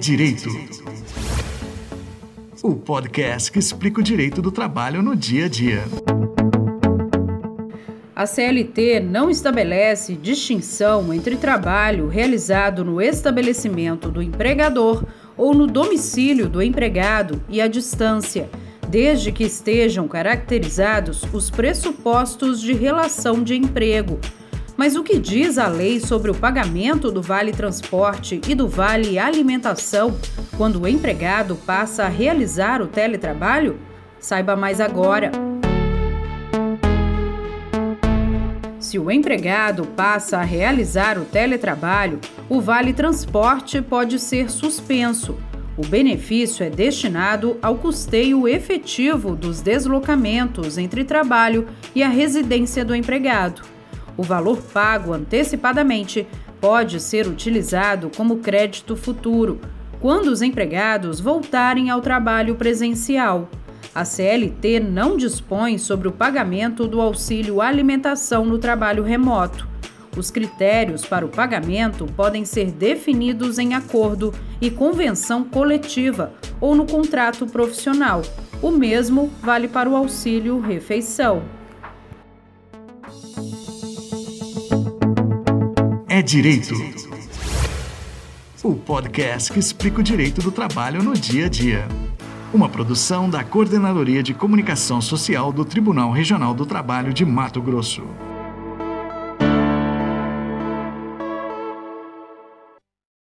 Direito. O podcast que explica o direito do trabalho no dia a dia. A CLT não estabelece distinção entre trabalho realizado no estabelecimento do empregador ou no domicílio do empregado e a distância, desde que estejam caracterizados os pressupostos de relação de emprego mas o que diz a lei sobre o pagamento do Vale Transporte e do Vale Alimentação quando o empregado passa a realizar o teletrabalho? Saiba mais agora. Se o empregado passa a realizar o teletrabalho, o Vale Transporte pode ser suspenso. O benefício é destinado ao custeio efetivo dos deslocamentos entre trabalho e a residência do empregado. O valor pago antecipadamente pode ser utilizado como crédito futuro, quando os empregados voltarem ao trabalho presencial. A CLT não dispõe sobre o pagamento do auxílio alimentação no trabalho remoto. Os critérios para o pagamento podem ser definidos em acordo e convenção coletiva ou no contrato profissional. O mesmo vale para o auxílio refeição. É Direito. O podcast que explica o direito do trabalho no dia a dia. Uma produção da Coordenadoria de Comunicação Social do Tribunal Regional do Trabalho de Mato Grosso.